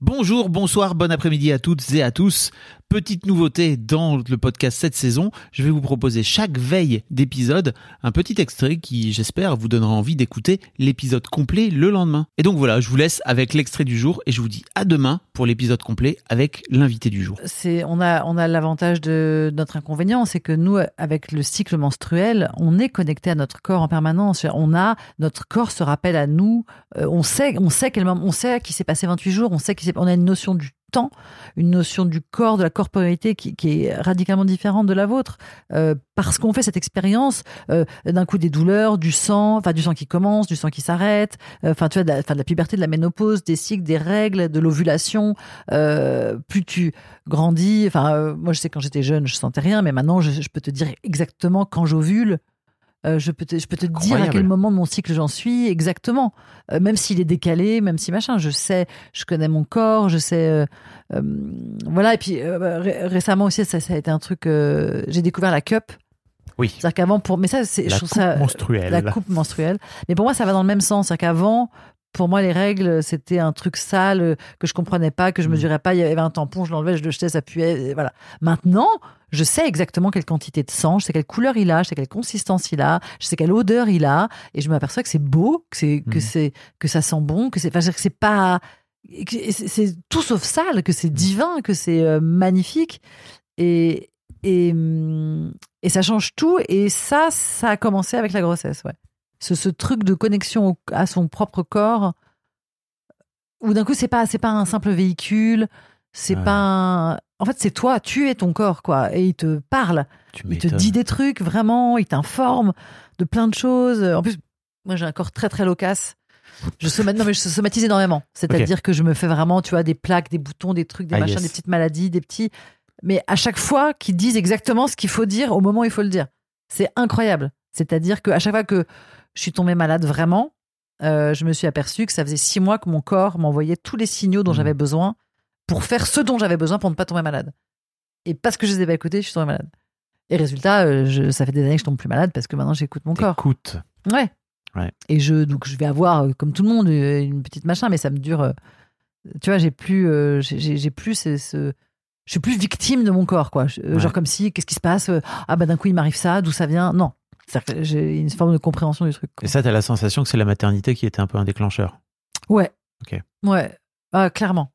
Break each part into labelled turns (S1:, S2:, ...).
S1: Bonjour, bonsoir, bon après-midi à toutes et à tous. Petite nouveauté dans le podcast cette saison, je vais vous proposer chaque veille d'épisode un petit extrait qui, j'espère, vous donnera envie d'écouter l'épisode complet le lendemain. Et donc voilà, je vous laisse avec l'extrait du jour et je vous dis à demain pour l'épisode complet avec l'invité du jour.
S2: c'est on a on a l'avantage de notre inconvénient, c'est que nous avec le cycle menstruel, on est connecté à notre corps en permanence. On a notre corps se rappelle à nous, euh, on sait on sait quel moment, on sait qu'il s'est passé 28 jours, on sait s'est on a une notion du temps, une notion du corps, de la corporalité qui, qui est radicalement différente de la vôtre, euh, parce qu'on fait cette expérience euh, d'un coup des douleurs, du sang, enfin du sang qui commence, du sang qui s'arrête, euh, enfin tu vois, de la, de la puberté, de la ménopause, des cycles, des règles, de l'ovulation. plus tu grandis, enfin moi je sais quand j'étais jeune je sentais rien, mais maintenant je peux te dire exactement quand j'ovule. Euh, je peux te, je peux te dire à quel moment de mon cycle j'en suis exactement, Euh, même s'il est décalé, même si machin, je sais, je connais mon corps, je sais, euh, voilà. Et puis ré- récemment aussi, ça, ça a été un truc. J'ai découvert la cup,
S1: Oui.
S2: c'est-à-dire qu'avant pour, mais ça, c'est, je
S1: La
S2: trouve
S1: coupe
S2: ça
S1: menstruelle.
S2: la coupe menstruelle. Mais pour moi, ça va dans le même sens. C'est-à-dire qu'avant, pour moi, les règles, c'était un truc sale euh, que je comprenais pas, que je
S1: Mm.
S2: mesurais pas. Il y avait un tampon, je l'enlevais, je le jetais, ça puait. Voilà. Maintenant, je sais exactement quelle quantité de sang, je sais quelle couleur il a, je sais quelle consistance il a, je sais quelle odeur il a, et je m'aperçois que c'est beau, que c'est que
S1: Mm.
S2: c'est que ça sent bon, que c'est, enfin, que c'est pas, c'est tout sauf sale, que c'est divin, que c'est euh, magnifique, et et hum, et ça change tout. Et ça, ça a commencé avec la grossesse, ouais ce, ce truc de connexion au- à son propre corps où d'un coup c'est pas c'est pas un simple véhicule c'est
S1: Ouais.
S2: pas un... en fait c'est toi tu es ton corps quoi et il te parle.
S1: Tu
S2: il te dit des trucs vraiment il t'informe de plein de choses. En plus moi j'ai un corps très très loquace. Je somat... non mais je somatise énormément. C'est-à-dire que je me fais vraiment tu vois des plaques des boutons des trucs des
S1: Ah,
S2: machins
S1: yes.
S2: des petites maladies des petits mais à chaque fois qu'ils disent exactement ce qu'il faut dire au moment où il faut le dire. C'est incroyable. C'est-à-dire que à chaque fois que je suis tombée malade vraiment, euh, je me suis aperçue que ça faisait six mois que mon corps m'envoyait tous les signaux dont
S1: Mhm.
S2: j'avais besoin pour faire ce dont j'avais besoin pour ne pas tomber malade. Et parce que je les ai pas écoutés, je suis tombée malade. Et résultat, euh, je- ça fait des années que je tombe plus malade parce que maintenant j'écoute mon corps.
S1: T'écoutes.
S2: Ouais.
S1: Ouais.
S2: Et je donc je vais avoir euh, comme tout le monde une petite machin, mais ça me dure. tu vois, j'ai plus, euh, j'ai- plus ce, ce- je suis plus victime de mon corps, quoi.
S1: Ouais.
S2: Genre comme si, qu'est-ce qui se passe? Ah bah d'un coup il m'arrive ça, d'où ça vient? Non, C'est-à-dire que j'ai une forme de compréhension du truc. quoi.
S1: Et ça, t'as la sensation que c'est la maternité qui était un peu un déclencheur.
S2: Ouais.
S1: Ok.
S2: Ouais, Ah, clairement.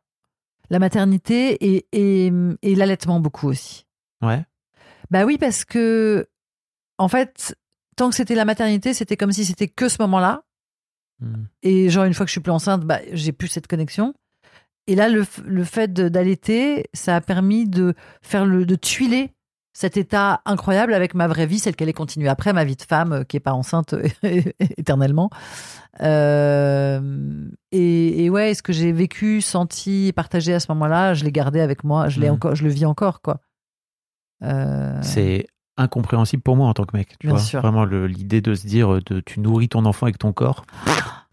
S2: La maternité et, et, et l'allaitement beaucoup aussi.
S1: Ouais.
S2: Bah oui, parce que, en fait, tant que c'était la maternité, c'était comme si c'était que ce moment-là.
S1: Hmm.
S2: Et genre, une fois que je suis plus enceinte, bah, j'ai plus cette connexion. Et là, le, le fait d'allaiter, ça a permis de faire le, de tuiler cet état incroyable avec ma vraie vie, celle qu'elle est continuée après, ma vie de femme euh, qui est pas enceinte éternellement. Euh, et, et ouais, ce que j'ai vécu, senti, partagé à ce moment-là, je l'ai gardé avec moi, je l'ai
S1: Mhm.
S2: encore, je le vis encore, quoi. Euh,
S1: C'est incompréhensible pour moi en tant que mec. Tu
S2: Bien
S1: vois
S2: sûr.
S1: Vraiment, l'idée de se dire, de, tu nourris ton enfant avec ton corps.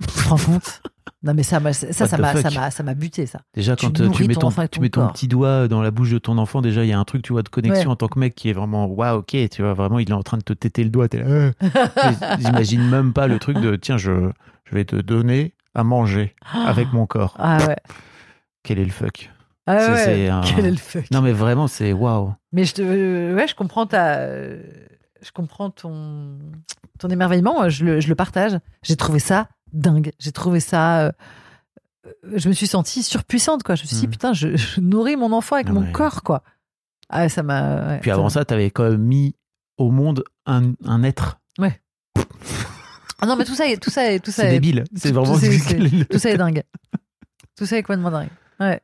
S2: Tu te rends compte? Non, mais ça, ça, ça m'a, ça m'a, ça m'a buté, ça.
S1: Déjà, quand euh, tu mets
S2: ton
S1: tu mets ton petit doigt dans la bouche de ton enfant, déjà, il y a un truc, tu vois, de connexion
S2: Ouais.
S1: en tant que mec qui est vraiment, waouh, ok, tu vois, vraiment, il est en train de te téter le doigt. t'es là, euh. J'imagine même pas le truc de, tiens, je, je vais te donner à manger avec mon corps.
S2: Ah ouais.
S1: Quel est le fuck?
S2: Ah ouais.
S1: un-
S2: Quel est le fuck?
S1: Non, mais vraiment, c'est waouh.
S2: Mais je te, euh, ouais, je comprends ta, euh, je comprends ton, ton émerveillement. Je le, je le partage. J'ai trouvé ça dingue. J'ai trouvé ça. euh, je me suis sentie surpuissante, quoi. Je me suis dit,
S1: Mhm.
S2: putain, je, je nourris mon enfant avec mon corps, quoi. Ah, ça m'a. ouais,
S1: Puis avant ça, t'avais quand même mis au monde un, un être.
S2: Ah non, mais tout ça, est- tout ça, est- tout ça,
S1: C'est
S2: est-
S1: débile. C'est vraiment est
S2: tout ça est dingue. Tout ça est complètement dingue. Ouais.